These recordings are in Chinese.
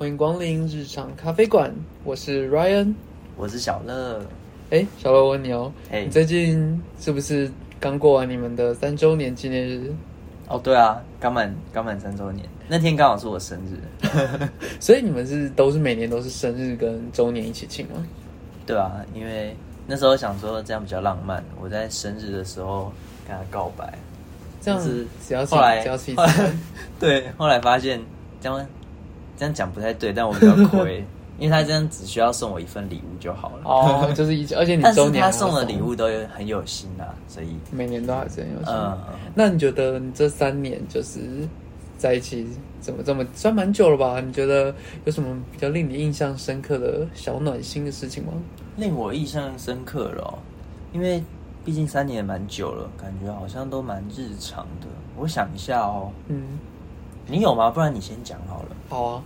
欢迎光临日常咖啡馆，我是 Ryan。我是小乐。哎，小乐，我问你哦，嘿你最近是不是刚过完你们的三周年纪念日？哦，对啊，刚满刚满三周年，那天刚好是我生日。所以你们是都是每年都是生日跟周年一起庆吗？对啊，因为那时候想说这样比较浪漫，我在生日的时候跟他告白。这样子只要吃后来只要吃一后来次，对，后来发现这样这样讲不太对，但我比较亏，因为他这样只需要送我一份礼物就好了。哦，就是一，而且你 周年还要他送的礼物都有很有心啊，所以每年都还是很有心。嗯，那你觉得你这三年就是在一起怎么这么算蛮久了吧？你觉得有什么比较令你印象深刻的小暖心的事情吗？令我印象深刻了哦、因为毕竟三年蛮久了，感觉好像都蛮日常的。我想一下哦，嗯，你有吗？不然你先讲好了。好啊，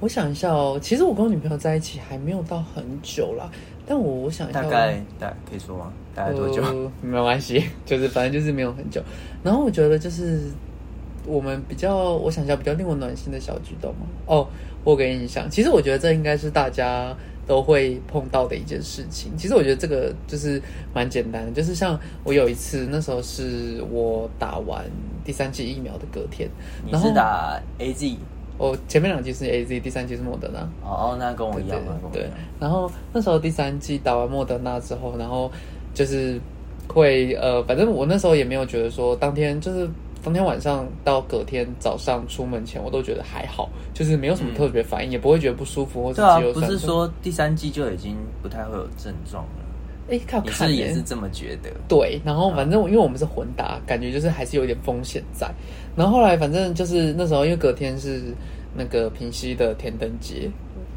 我想一下哦。其实我跟我女朋友在一起还没有到很久啦，但我我想一下哦，大概大概可以说吗？大概多久？呃 没有关系，就是反正就是没有很久。然后我觉得就是我们比较，我想一下比较令我暖心的小举动嘛。哦，我给你想，其实我觉得这应该是大家都会碰到的一件事情。其实我觉得这个就是蛮简单的，就是像我有一次，那时候是我打完第三剂疫苗的隔天，你然后是打 A Z？我前面两剂是 A Z，第三剂是莫德纳。哦，那跟我一样对。，然后那时候第三季打完莫德纳之后，然后就是会呃，反正我那时候也没有觉得说当天就是当天晚上到隔天早上出门前，我都觉得还好，就是没有什么特别反应，也不会觉得不舒服或者。不是说第三季就已经不太会有症状了，哎，看你看也是这么觉得？对，然后反正我因为我们是混搭，感觉就是还是有点风险在。然后后来反正就是那时候，因为隔天是那个平西的天灯节，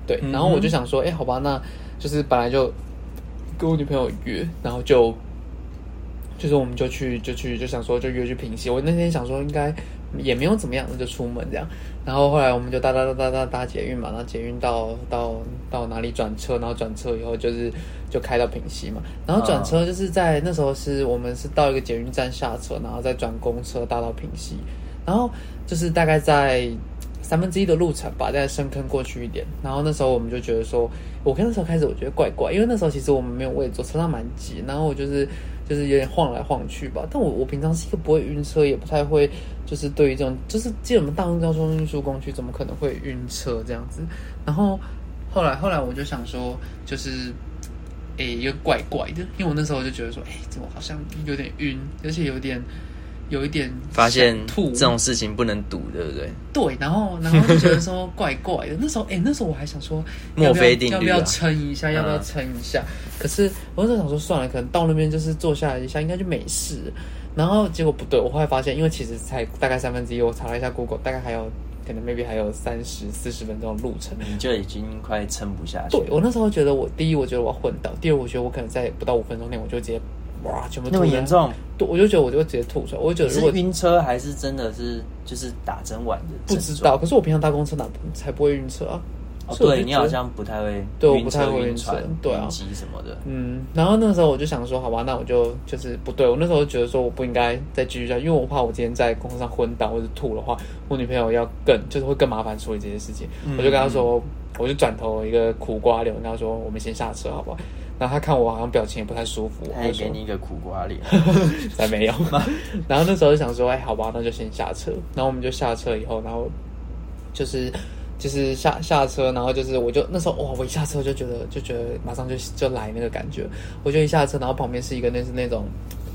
对，然后我就想说，哎、好吧，那就是本来就跟我女朋友约，然后就就是我们就去就去就想说就约去平西。我那天想说应该也没有怎么样，那就出门这样。然后后来我们就搭搭搭搭搭搭捷运嘛，然后捷运到到到哪里转车，然后转车以后就是就开到平西嘛，然后转车就是在那时候是我们是到一个捷运站下车，然后再转公车搭到平西，然后就是大概在三分之一的路程吧，在深坑过去一点。然后那时候我们就觉得说，我跟那时候开始我觉得怪怪，因为那时候其实我们没有位坐，车上蛮挤，然后我就是就是有点晃来晃去吧。但我我平常是一个不会晕车，也不太会就是对于这种就是既然我们大众交通运输工具，怎么可能会晕车这样子？然后后来后来我就想说，就是。诶，又怪怪的，因为我那时候就觉得说，诶，怎么好像有点晕，而且有点有一点发现吐这种事情不能赌，对不对？对，然后然后就觉得说怪怪的。那时候，哎，那时候我还想说，墨菲定律啊要不要撑一下？要不要嗯撑一下？可是我就想说，算了，可能到那边就是坐下来一下，应该就没事。然后结果不对，我后来发现，因为其实才大概三分之一，我查了一下 Google，大概还有可能 maybe 还有三十四十分钟的路程。你就已经快撑不下去对。我那时候觉得我第一，我觉得我要昏倒；第二，我觉得我可能在不到五分钟内，我就直接哇全部那么严？重？对，我就觉得我就会直接吐出来。我就觉得如果晕车还是真的是就是打针完的？不知道，可是我平常搭公车哪才不会晕车啊？对你好像不太会对我不太会晕车、对啊晕机什么的。嗯，然后那时候我就想说，好吧，那我就就是不对，我那时候就觉得说我不应该再继续下去，因为我怕我今天在公车上昏倒或者吐的话，我女朋友要更就是会更麻烦处理这些事情。嗯我就跟她说，我就转头一个苦瓜脸，我跟她说，我们先下车好不好？然后他看我好像表情也不太舒服，他也给你一个苦瓜脸，才没有。然后那时候就想说，哎，好吧，那就先下车。然后我们就下车以后，然后就是就是下下车，然后就是我就那时候哇，我一下车就觉得就觉得马上就就来那个感觉。我就一下车，然后旁边是一个那是那种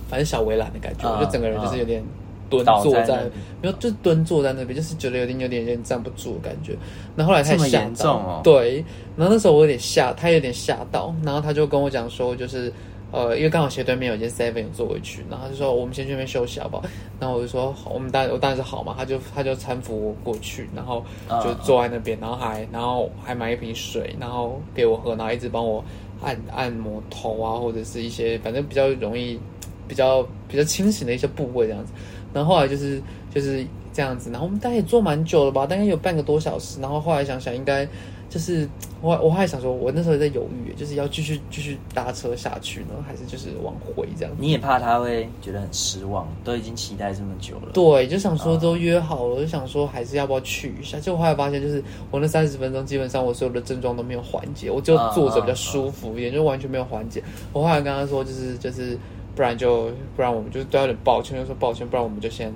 反正小围栏的感觉，嗯我就整个人就是有点。蹲坐在没有，就是蹲坐在那边，就是觉得有点有点有点站不住的感觉。然后后来他也这么吓到严重哦对，然后那时候我有点吓，他有点吓到，然后他就跟我讲说，就是呃，因为刚好斜对面有一间 seven 有坐回去，然后他就说我们先去那边休息好不好？然后我就说好，我们当然我当然是好嘛，他就他就搀扶我过去，然后就坐在那边，然后还然后还买一瓶水，然后给我喝，然后一直帮我按按摩头啊，或者是一些反正比较容易比较比较清醒的一些部位这样子。然后后来就是就是这样子，然后我们大概也坐蛮久了吧，大概有半个多小时。然后后来想想，应该就是我我还想说，我那时候在犹豫，就是要继续继续搭车下去呢，还是就是往回这样。你也怕他会觉得很失望，都已经期待这么久了。对，就想说都约好了，就想说还是要不要去一下。结果后来发现，就是我那三十分钟，基本上我所有的症状都没有缓解，我就坐着比较舒服一点，就完全没有缓解。我后来跟他说，就是就是，不然就不然我们就是都有点抱歉，就说抱歉，不然我们就先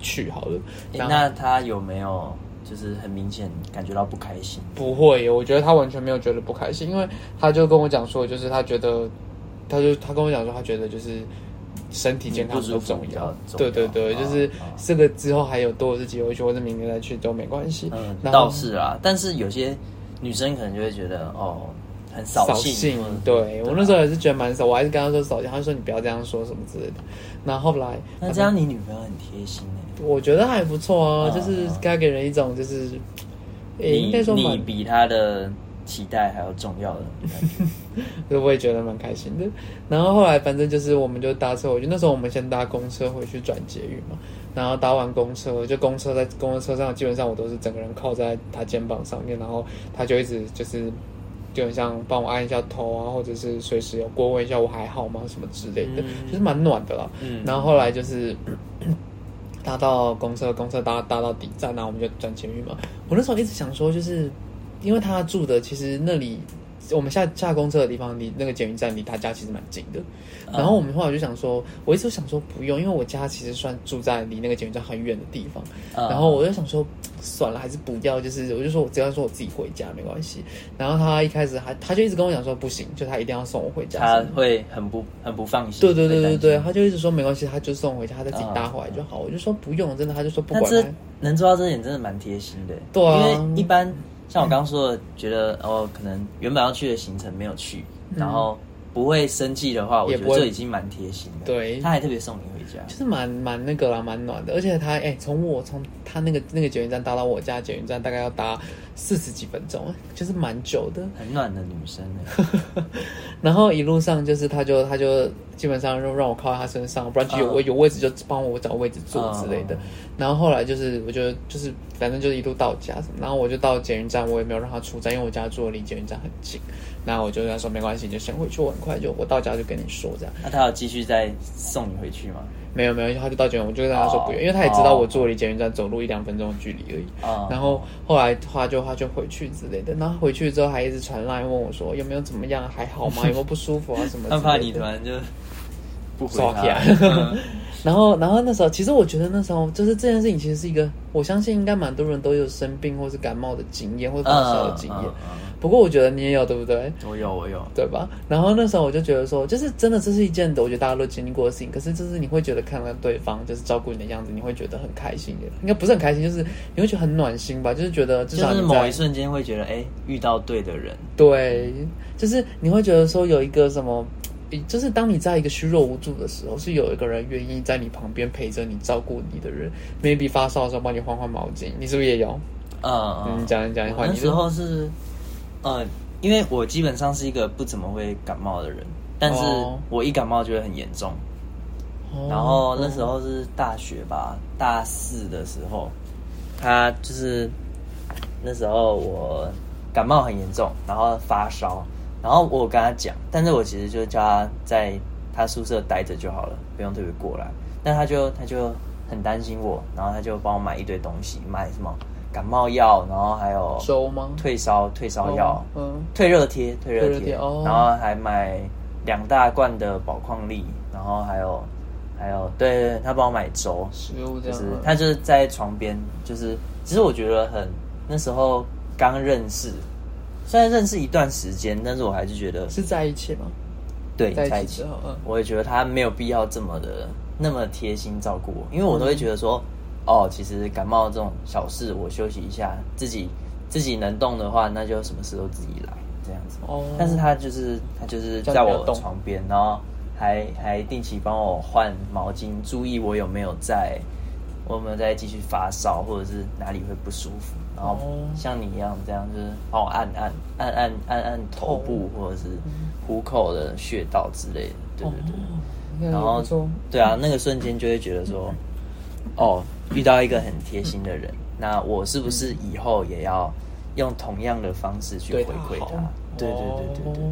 去好了。那他有没有？就是很明显感觉到不开心，不会，我觉得他完全没有觉得不开心，因为他就跟我讲说，就是他觉得，他就他跟我讲说，他觉得就是身体健康最重要，对对对，就是这个之后还有多的机会去，或者明年再去都没关系。嗯，倒是啊，但是有些女生可能就会觉得哦。很扫兴，对我那时候也是觉得蛮扫，我还是跟他说扫兴，他说你不要这样说什么之类的。那后来，那这样你女朋友很贴心哎，我觉得还不错啊，就是该给人一种就是，应该说你比他的期待还要重要的感觉，我也觉得蛮开心的。然后后来反正就是我们就搭车，回去那时候我们先搭公车回去转捷运嘛，然后搭完公车，就公车在公车上，基本上我都是整个人靠在他肩膀上面，然后他就一直就是。就很像帮我按一下头啊，或者是随时有过问一下我还好吗什么之类的，就是蛮暖的啦。然后后来就是 搭到公车，公车搭搭到底站，然后我们就转捷运嘛。我那时候一直想说，就是因为他住的其实那里。我们下下公车的地方离那个捷运站离他家其实蛮近的，然后我们后来就想说，我一直想说不用，因为我家其实算住在离那个捷运站很远的地方，然后我就想说算了，还是不要，就是我就说我只要说我自己回家没关系。然后他一开始还他就一直跟我讲说不行，就他一定要送我回家，他会很不很不放心。对对对对对，他就一直说没关系，他就送我回家，他再自己搭回来就好。我就说不用，真的，他就说不管。能做到这点真的蛮贴心的，对啊，因为一般。像我刚刚说的，觉得哦，可能原本要去的行程没有去，然后不会生气的话，我觉得这已经蛮贴心的。对，他还特别送你回家，就是蛮蛮那个啦，蛮暖的。而且他哎，从我从他那个那个捷运站搭到我家捷运站，大概要搭四十几分钟，就是蛮久的。很暖的女生 然后一路上就是他就他就基本上就让我靠在他身上，不然就有位有位置就帮我找位置坐之类的。然后后来就是我觉得就是。反正就是一路到家，然后我就到捷运站，我也没有让他出站，因为我家住的离捷运站很近。那我就跟他说没关系，你就先回去，我很快就我到家就跟你说这样。那他要继续再送你回去吗？没有没有，他就到酒店，我就跟他说不用，因为他也知道我住离捷运站走路一两分钟的距离而已。然后后来他就他就回去之类的，然后回去之后还一直传来问我说有没有怎么样，还好吗？有没有不舒服啊什么？他怕你突然就不回来。然后，然后那时候，其实我觉得那时候就是这件事情，其实是一个，我相信应该蛮多人都有生病或是感冒的经验，或者发烧的经验。不过我觉得你也有，对不对？我有，我有，对吧？然后那时候我就觉得说，就是真的，这是一件我觉得大家都经历过的事情。可是，就是你会觉得看到对方就是照顾你的样子，你会觉得很开心的。应该不是很开心，就是你会觉得很暖心吧？就是觉得至少是某一瞬间会觉得，哎，遇到对的人。对，就是你会觉得说有一个什么。就是当你在一个虚弱无助的时候，是有一个人愿意在你旁边陪着你、照顾你的人。maybe 发烧的时候帮你换换毛巾，你是不是也有？嗯，你讲一讲。那时候是，呃，因为我基本上是一个不怎么会感冒的人，但是我一感冒就会很严重。然后那时候是大学吧，大四的时候，他就是那时候我感冒很严重，然后发烧。然后我跟他讲，但是我其实就叫他在他宿舍待着就好了，不用特别过来。但他就他就很担心我，然后他就帮我买一堆东西，买什么感冒药，然后还有粥吗？退烧退烧药，嗯，退热贴退热贴，然后还买两大罐的宝矿力，然后还有还有对对，他帮我买粥，食物这样，他就是在床边，就是其实我觉得很那时候刚认识。虽然认识一段时间，但是我还是觉得是在一起吗？对，在一起。嗯，我也觉得他没有必要这么的那么贴心照顾我，因为我都会觉得说，哦，其实感冒这种小事，我休息一下，自己自己能动的话，那就什么事都自己来这样子。哦，但是他就是他就是在我床边，然后还还定期帮我换毛巾，注意我有没有在。我有没有再继续发烧，或者是哪里会不舒服？然后像你一样这样，就是帮我按按按按按按头部或者是虎口的穴道之类的，对对对。然后对啊，那个瞬间就会觉得说，哦，遇到一个很贴心的人，那我是不是以后也要用同样的方式去回馈他？对对对对对，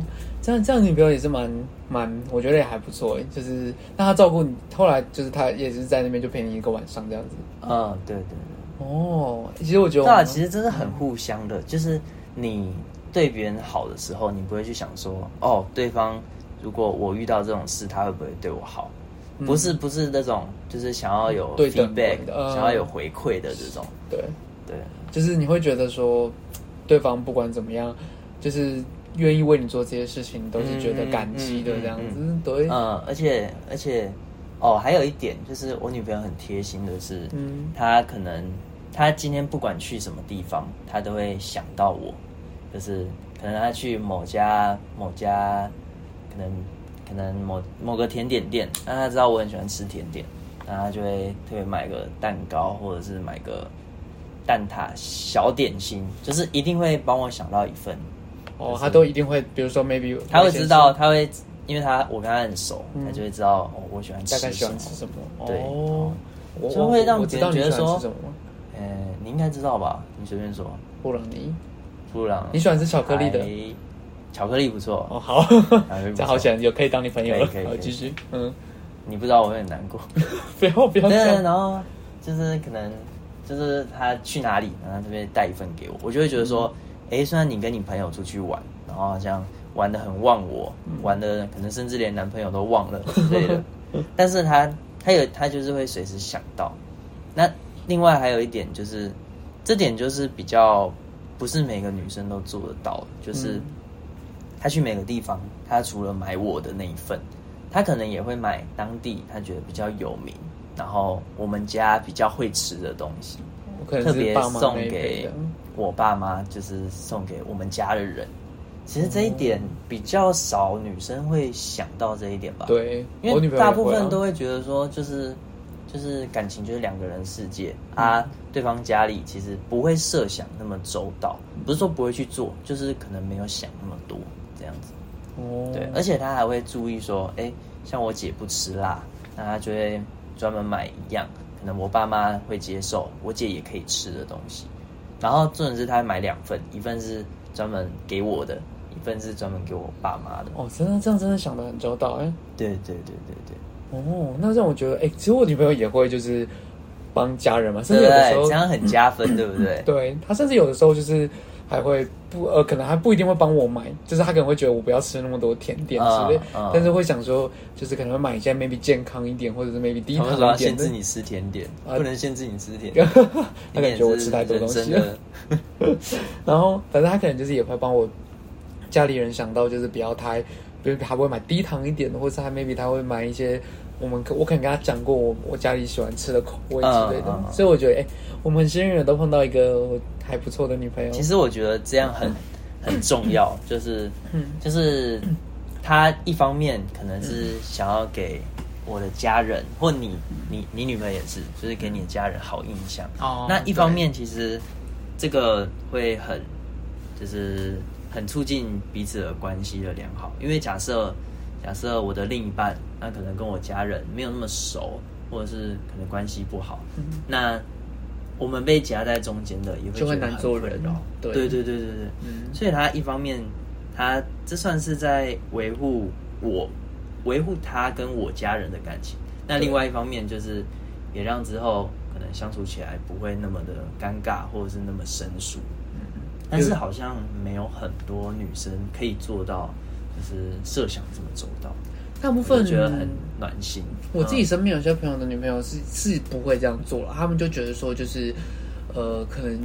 这样这样女朋友也是蛮蛮，我觉得也还不错就是那他照顾你，后来就是他也是在那边就陪你一个晚上这样子。嗯，对对对。哦，其实我觉得，对啊，其实真的很互相的，就是你对别人好的时候，你不会去想说，哦，对方如果我遇到这种事，他会不会对我好？不是不是那种，就是想要有 feedback，想要有回馈的这种。对对，就是你会觉得说，对方不管怎么样，就是愿意为你做这些事情，都是觉得感激的这样子。对，嗯，而且而且，哦，还有一点就是我女朋友很贴心的是，嗯，她可能她今天不管去什么地方，她都会想到我，就是可能她去某家某家，可能。可能某某个甜点店，那她知道我很喜欢吃甜点，那她就会特别买个蛋糕，或者是买个蛋挞小点心，就是一定会帮我想到一份。哦，他都一定会，比如说 maybe 他会知道，他会，因为他我跟他很熟，他就会知道哦，我喜欢大概喜欢吃什么。对，就会让别人觉得说，呃，你应该知道吧？你随便说。布朗尼，布朗，你喜欢吃巧克力的？巧克力不错哦，好，这好想有可以当你朋友了，可以继续，嗯，你不知道我会很难过，不要不要这样，然后就是可能就是他去哪里，然后这边带一份给我，我就会觉得说，哎，虽然你跟你朋友出去玩，然后好像玩的很忘我，玩的可能甚至连男朋友都忘了之类的，但是他他有他就是会随时想到，那另外还有一点就是，这点就是比较不是每个女生都做得到，就是。他去每个地方，他除了买我的那一份，他可能也会买当地他觉得比较有名，然后我们家比较会吃的东西，特别送给我爸妈，就是送给我们家的人。其实这一点比较少女生会想到这一点吧？对，因为大部分都会觉得说，就是就是感情就是两个人世界啊，对方家里其实不会设想那么周到，不是说不会去做，就是可能没有想那么多。这样子，哦，对，而且他还会注意说，哎，像我姐不吃辣，那他就会专门买一样，可能我爸妈会接受，我姐也可以吃的东西。然后重点是他买两份，一份是专门给我的，一份是专门给我爸妈的。哦，真的这样真的想的很周到，哎，对对对对对。哦，那让我觉得，哎，其实我女朋友也会就是帮家人嘛，甚至有的时候这样很加分，对不对？对他甚至有的时候就是。还会不呃，可能还不一定会帮我买，就是他可能会觉得我不要吃那么多甜点之类，但是会想说，就是可能会买一些 maybe 健康一点，或者是 maybe 低糖一点。限制你吃甜点，不能限制你吃甜点。他感觉我吃太多东西了。然后反正他可能就是也会帮我家里人想到，就是不要太，比如他会买低糖一点的，或者他 maybe 他会买一些我们我可能跟他讲过我我家里喜欢吃的口味之类的，所以我觉得哎，我们幸运的都碰到一个。还不错的女朋友，其实我觉得这样很很重要，就是就是他一方面可能是想要给我的家人，或你你你女朋友也是，就是给你的家人好印象。哦，那一方面其实这个会很就是很促进彼此的关系的良好，因为假设假设我的另一半那可能跟我家人没有那么熟，或者是可能关系不好，那。我们被夹在中间的，也会觉得难做人哦。对对对对对对，嗯。所以他一方面，他这算是在维护我，维护他跟我家人的感情。那另外一方面，就是也让之后可能相处起来不会那么的尴尬，或者是那么生疏。嗯。但是好像没有很多女生可以做到，就是设想这么周到。大部分觉得很暖心。我自己身边有些朋友的女朋友是是不会这样做了，他们就觉得说就是，呃，可能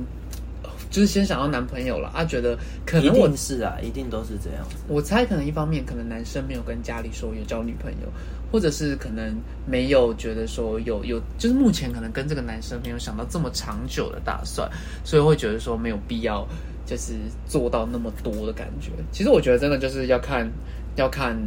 就是先想要男朋友了啊，觉得可能我是啊，一定都是这样子。我猜可能一方面可能男生没有跟家里说有交女朋友，或者是可能没有觉得说有有，就是目前可能跟这个男生没有想到这么长久的打算，所以会觉得说没有必要就是做到那么多的感觉。其实我觉得真的就是要看要看。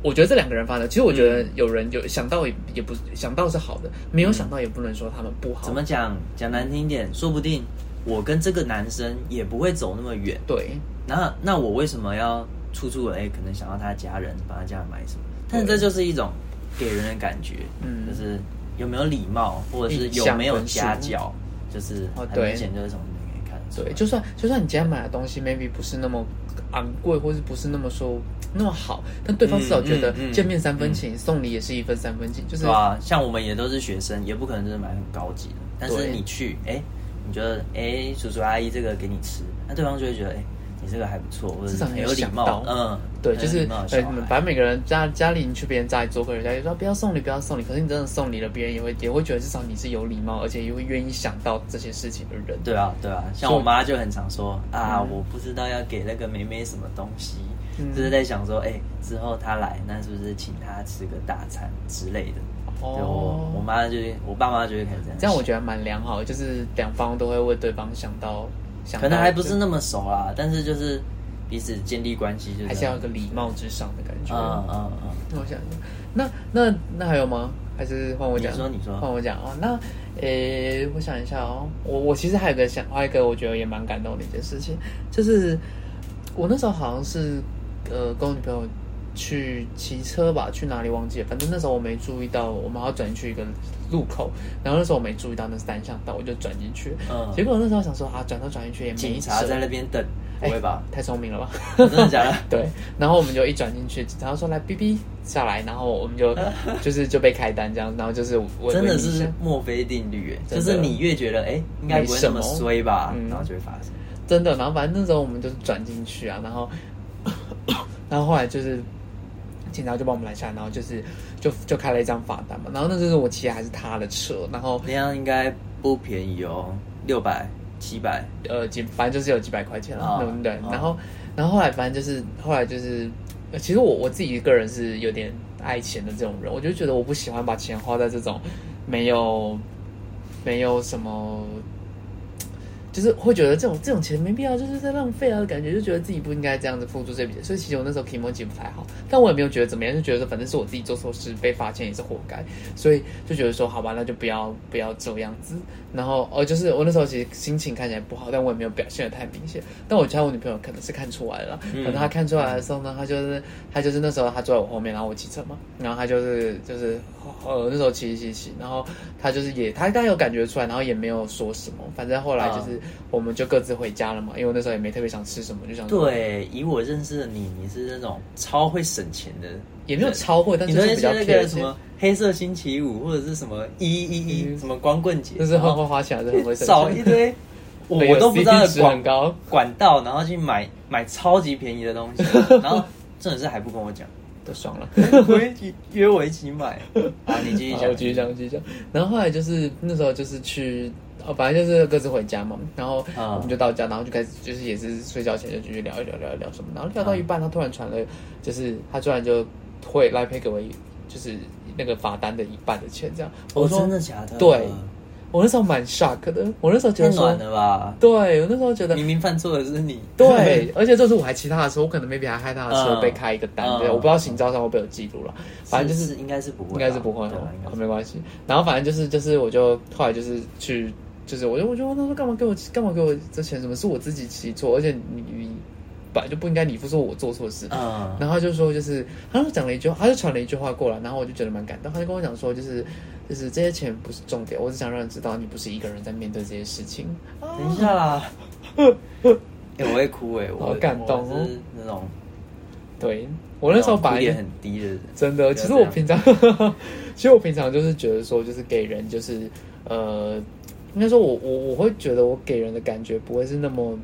我觉得这两个人发的，其实我觉得有人有想到也也不想到是好的，没有想到也不能说他们不好。怎么讲？讲难听点，说不定我跟这个男生也不会走那么远。对，那那我为什么要处处哎，可能想要他家人帮他家人买什么？但是这就是一种给人的感觉，嗯，就是有没有礼貌，或者是有没有家教，就是很明显就是从对，就算就算你今天买的东西 maybe 不是那么昂贵，或者不是那么说那么好，但对方至少觉得见面三分情，送礼也是一分三分情，就是啊，像我们也都是学生，也不可能就是买很高级的，但是你去，哎，你觉得，哎，叔叔阿姨这个给你吃，那对方就会觉得，哎。你这个还不错，至少很有礼貌。嗯，对，就是对，反正每个人家家里你去别人家里做客，人家就说不要送礼，不要送礼。可是你真的送礼了，别人也会也会觉得至少你是有礼貌，而且也会愿意想到这些事情的人。对啊，对啊，像我妈就很常说啊，我不知道要给那个妹妹什么东西，就是在想说，哎，之后她来，那是不是请她吃个大餐之类的？哦，我妈就我爸妈就会开始这样。这样我觉得蛮良好的，就是两方都会为对方想到。可能还不是那么熟啦，但是就是彼此建立关系，就是还是要有个礼貌之上的感觉。嗯嗯嗯。那我想，那那那还有吗？还是换我讲？你说你说。换我讲哦。那诶，我想一下哦。我我其实还有个想，还有一个我觉得也蛮感动的一件事情，就是我那时候好像是呃跟我女朋友。去骑车吧，去哪里忘记了？反正那时候我没注意到，我们要转去一个路口，然后那时候我没注意到那三向道，我就转进去。嗯，结果那时候想说啊，转到转进去也没警察在那边等，不会吧？太聪明了吧？真的假的？对。然后我们就一转进去，警察说来哔哔下来，然后我们就 就是就被开单这样，然后就是我真的是墨菲定律，哎，就是你越觉得哎应该不会那么衰吧，然后就会发生。真的，然后反正那时候我们就是转进去啊，然后 然后后来就是。警察就帮我们拦下，然后就是就就开了一张罚单嘛。然后那就是我骑的还是他的车，然后那样应该不便宜哦，六百七百，呃，几反正就是有几百块钱了，对不对？然后然后后来反正就是后来就是，其实我我自己一个人是有点爱钱的这种人，我就觉得我不喜欢把钱花在这种没有没有什么。就是会觉得这种这种钱没必要，就是在浪费啊感觉，就觉得自己不应该这样子付出这笔钱。所以其实我那时候 emoji 不太好，但我也没有觉得怎么样，就觉得反正是我自己做错事被罚钱也是活该，所以就觉得说好吧，那就不要不要这样子。然后哦，就是我那时候其实心情看起来不好，但我也没有表现的太明显。但我猜我女朋友可能是看出来了，可能她看出来的时候呢，她就是她就是那时候她坐在我后面，然后我骑车嘛，然后她就是就是呃那时候骑骑骑，然后她就是也她大概有感觉出来，然后也没有说什么，反正后来就是。我们就各自回家了嘛，因为我那时候也没特别想吃什么，就想对。以我认识的你，你是那种超会省钱的，也没有超会，但是比较贴什么黑色星期五或者是什么一一一什么光棍节，就是花花花钱，是很会少一堆，我都不知道管高管道，然后去买买超级便宜的东西，然后真的是还不跟我讲，都爽了，约我一起买。啊，你继续讲，继续讲，继续讲。然后后来就是那时候就是去。哦，反正就是各自回家嘛，然后我们就到家，然后就开始就是也是睡觉前就继续聊一聊聊一聊什么，然后聊到一半，他突然传了，就是他突然就会来配给我，就是那个罚单的一半的钱，这样。我说真的假的？对，我那时候蛮 shock 的，我那时候觉得暖了吧？对我那时候觉得明明犯错的是你，对，而且这是我还骑他的车，我可能 maybe 还害他的车被开一个单，对，我不知道行照上会被有记录了，反正就是应该是不会，应该是不会，哦，没关系。然后反正就是就是我就后来就是去。就是我就我就问他说干嘛给我干嘛给我这钱？什么是我自己骑错？而且你你本来就不应该你付说我做错事。嗯。然后他就说就是他就讲了一句，他就传了一句话过来，然后我就觉得蛮感动。他就跟我讲说就是就是这些钱不是重点，我只想让人知道你不是一个人在面对这些事情。等一下啦，哎，我会哭哎，我好感动哦，那种。对我那时候把也很低的人，真的。其实我平常，其实我平常就是觉得说就是给人就是呃。应该说，我我我会觉得我给人的感觉不会是那么，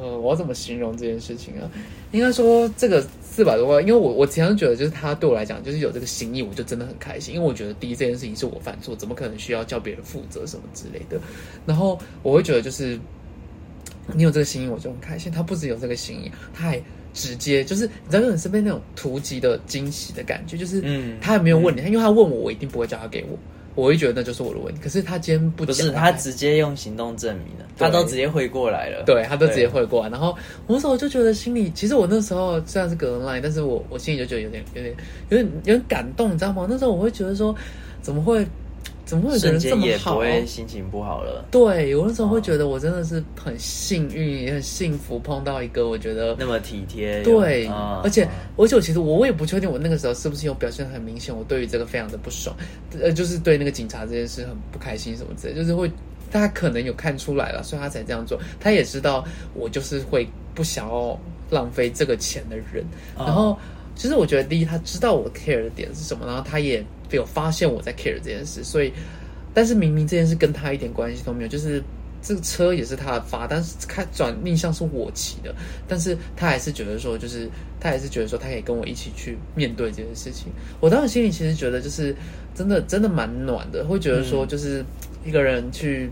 呃，我要怎么形容这件事情啊？应该说，这个四百多万，因为我我常常觉得，就是他对我来讲，就是有这个心意，我就真的很开心。因为我觉得，第一这件事情是我犯错，怎么可能需要叫别人负责什么之类的？然后我会觉得，就是你有这个心意，我就很开心。他不只有这个心意，他还直接就是你知道，有身边那种突击的惊喜的感觉，就是嗯，他也没有问你，因为他问我，我一定不会叫他给我。我会觉得那就是我的问题，可是他今天不不是他直接用行动证明了，他都直接汇过来了，对他都直接汇过来，然后我那时候就觉得心里，其实我那时候虽然是隔人 line，但是我我心里就觉得有点有点有点有点感动，你知道吗？那时候我会觉得说，怎么会？怎么会有这么好？不会心情不好了。对，有的时候会觉得我真的是很幸运，也很幸福，碰到一个我觉得那么体贴。对，而且而且我，其实我我也不确定我那个时候是不是有表现很明显，我对于这个非常的不爽，呃，就是对那个警察这件事很不开心什么之类，就是会他可能有看出来了，所以他才这样做。他也知道我就是会不想要浪费这个钱的人。然后，其实我觉得第一，他知道我 care 的点是什么，然后他也。有发现我在 care 这件事，所以，但是明明这件事跟他一点关系都没有，就是这个车也是他的发，但是开转逆向是我骑的，但是他还是觉得说，就是他还是觉得说，他可以跟我一起去面对这件事情。我当时心里其实觉得，就是真的真的蛮暖的，会觉得说，就是一个人去。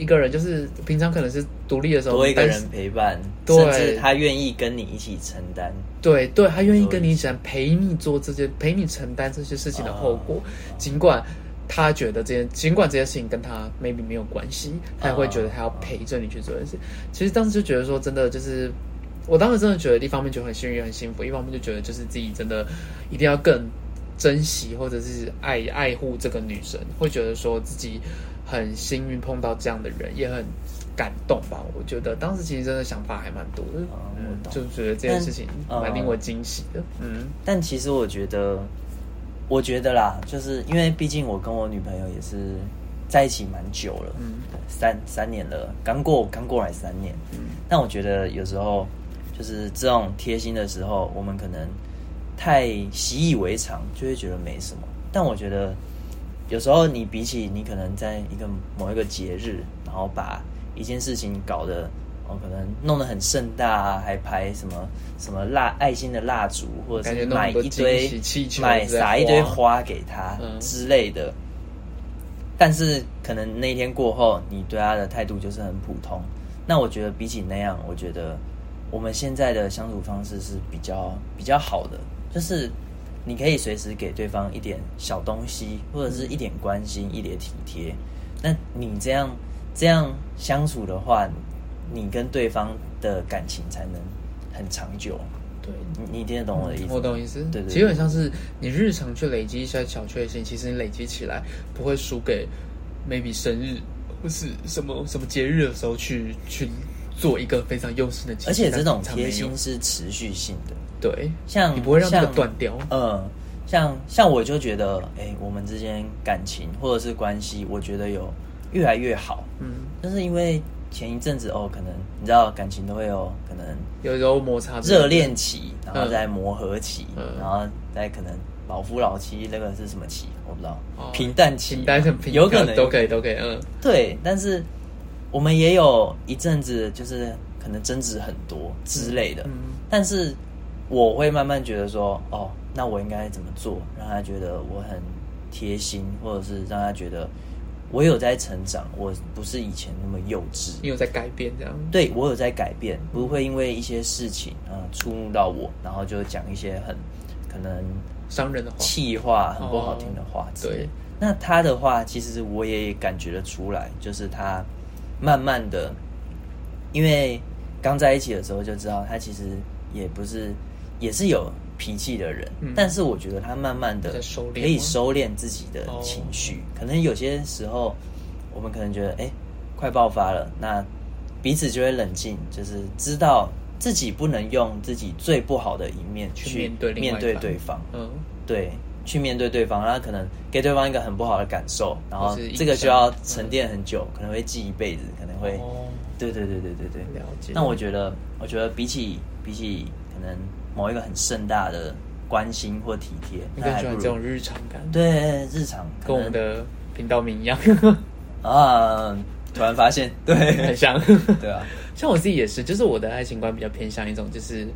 一个人就是平常可能是独立的时候，多一个人陪伴，甚至他愿意跟你一起承担。对，对他愿意跟你一起陪你做这些，陪你承担这些事情的后果。尽管他觉得这件，尽管这件事情跟他 maybe 没有关系，他也会觉得他要陪着你去做这件事。其实当时就觉得说，真的就是，我当时真的觉得一方面就很幸运、很幸福，一方面就觉得就是自己真的一定要更珍惜或者是爱爱护这个女生，会觉得说自己。很幸运碰到这样的人，也很感动吧？我觉得当时其实真的想法还蛮多的，嗯，就觉得这件事情蛮令我惊喜的。嗯，但其实我觉得，我觉得啦，就是因为毕竟我跟我女朋友也是在一起蛮久了，嗯，三三年了，刚过刚过来三年，嗯，但我觉得有时候就是这种贴心的时候，我们可能太习以为常，就会觉得没什么。但我觉得。有时候你比起你可能在一个某一个节日，然后把一件事情搞得哦，可能弄得很盛大，啊还排什么什么蜡爱心的蜡烛，或者是买一堆买撒一堆花给他之类的。但是可能那天过后，你对他的态度就是很普通。那我觉得比起那样，我觉得我们现在的相处方式是比较比较好的，就是。你可以随时给对方一点小东西，或者是一点关心、一点体贴。那你这样这样相处的话，你跟对方的感情才能很长久。对，你你听得懂我的意思？我懂意思。对对，其实很像是你日常去累积一些小确幸，其实你累积起来不会输给 maybe 生日或是什么什么节日的时候去去做一个非常用心的。而且这种贴心是持续性的。对，像你不会让这个断掉。嗯，像像我就觉得，哎，我们之间感情或者是关系，我觉得有越来越好。嗯，但是因为前一阵子哦，可能你知道，感情都会有可能有时候摩擦、热恋期，然后再磨合期，然后再可能老夫老妻，那个是什么期？我不知道。平淡期，平淡期有可能都可以，都可以。嗯，对。但是我们也有一阵子，就是可能争执很多之类的。嗯，但是。我会慢慢觉得说，哦，那我应该怎么做，让他觉得我很贴心，或者是让他觉得我有在成长，我不是以前那么幼稚，你有在改变这样？对我有在改变，不会因为一些事情啊触怒到我，然后就讲一些很可能伤人的话气话，很不好听的话。对，那他的话，其实我也感觉得出来，就是他慢慢的，因为刚在一起的时候就知道，他其实也不是。也是有脾气的人，但是我觉得他慢慢的可以收敛自己的情绪。可能有些时候，我们可能觉得哎，快爆发了，那彼此就会冷静，就是知道自己不能用自己最不好的一面去面对面对对方。嗯，对，去面对对方，然后可能给对方一个很不好的感受，然后这个就要沉淀很久，可能会记一辈子，可能会。对对对对对对，了解。那我觉得，我觉得比起比起可能。某一个很盛大的关心或体贴，你更喜欢这种日常感？对，日常跟我们的频道名一样 啊！突然发现，对，很像，对啊。像我自己也是，就是我的爱情观比较偏向一种，就是。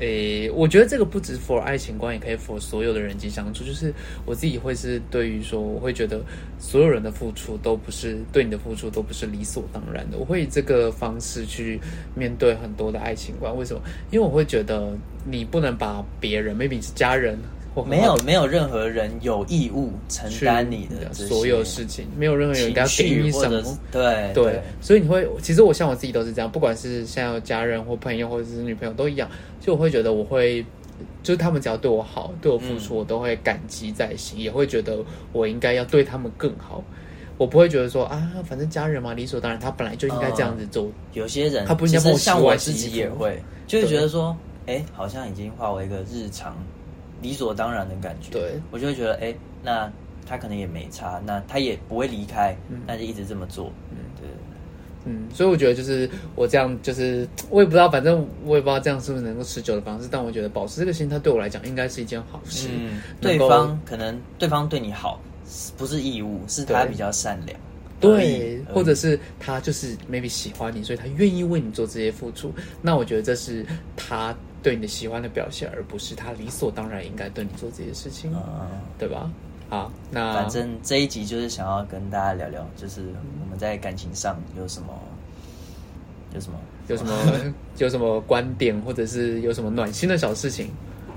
诶，我觉得这个不止 for 爱情观，也可以 for 所有的人际相处。就是我自己会是对于说，我会觉得所有人的付出都不是对你的付出都不是理所当然的。我会以这个方式去面对很多的爱情观。为什么？因为我会觉得你不能把别人，maybe 是家人。没有没有任何人有义务承担你的所有事情，没有任何人要给你什么。对对，所以你会，其实我像我自己都是这样，不管是像有家人或朋友或者是女朋友都一样，就我会觉得我会，就是他们只要对我好，对我付出，我都会感激在心，也会觉得我应该要对他们更好。我不会觉得说啊，反正家人嘛，理所当然，他本来就应该这样子做。有些人他不应该其实像我自自己也会，就会觉得说，哎，好像已经化为一个日常理所当然的感觉。对，我就会觉得，哎，那他可能也没差，那他也不会离开，那就一直这么做。嗯，对。嗯，所以我觉得就是我这样，就是我也不知道，反正我也不知道这样是不是能够持久的方式。但我觉得保持这个心态对我来讲应该是一件好事。嗯，对方可能对方对你好，不是义务，是他比较善良。对，或者是他就是 maybe 喜欢你，所以他愿意为你做这些付出。那我觉得这是他对你的喜欢的表现，而不是他理所当然应该对你做这些事情，对吧？好，那反正这一集就是想要跟大家聊聊，就是我们在感情上有什么，有什么，有什么，有什么观点，或者是有什么暖心的小事情，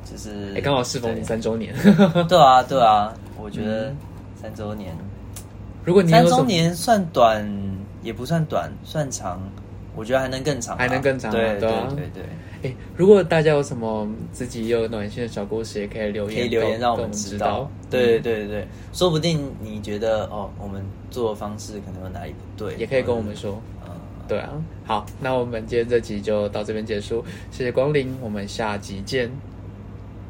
就是哎，刚好适逢你三周年，对啊，对啊，我觉得三周年，如果你三周年算短也不算短，算长，我觉得还能更长，还能更长，对对对对。哎，如果大家有什么自己有暖心的小故事，也可以留言，可以留言让我们知道。对对对对，说不定你觉得哦，我们做的方式可能有哪里不对，也可以跟我们说。嗯，对啊。好，那我们今天这集就到这边结束，谢谢光临，我们下集见。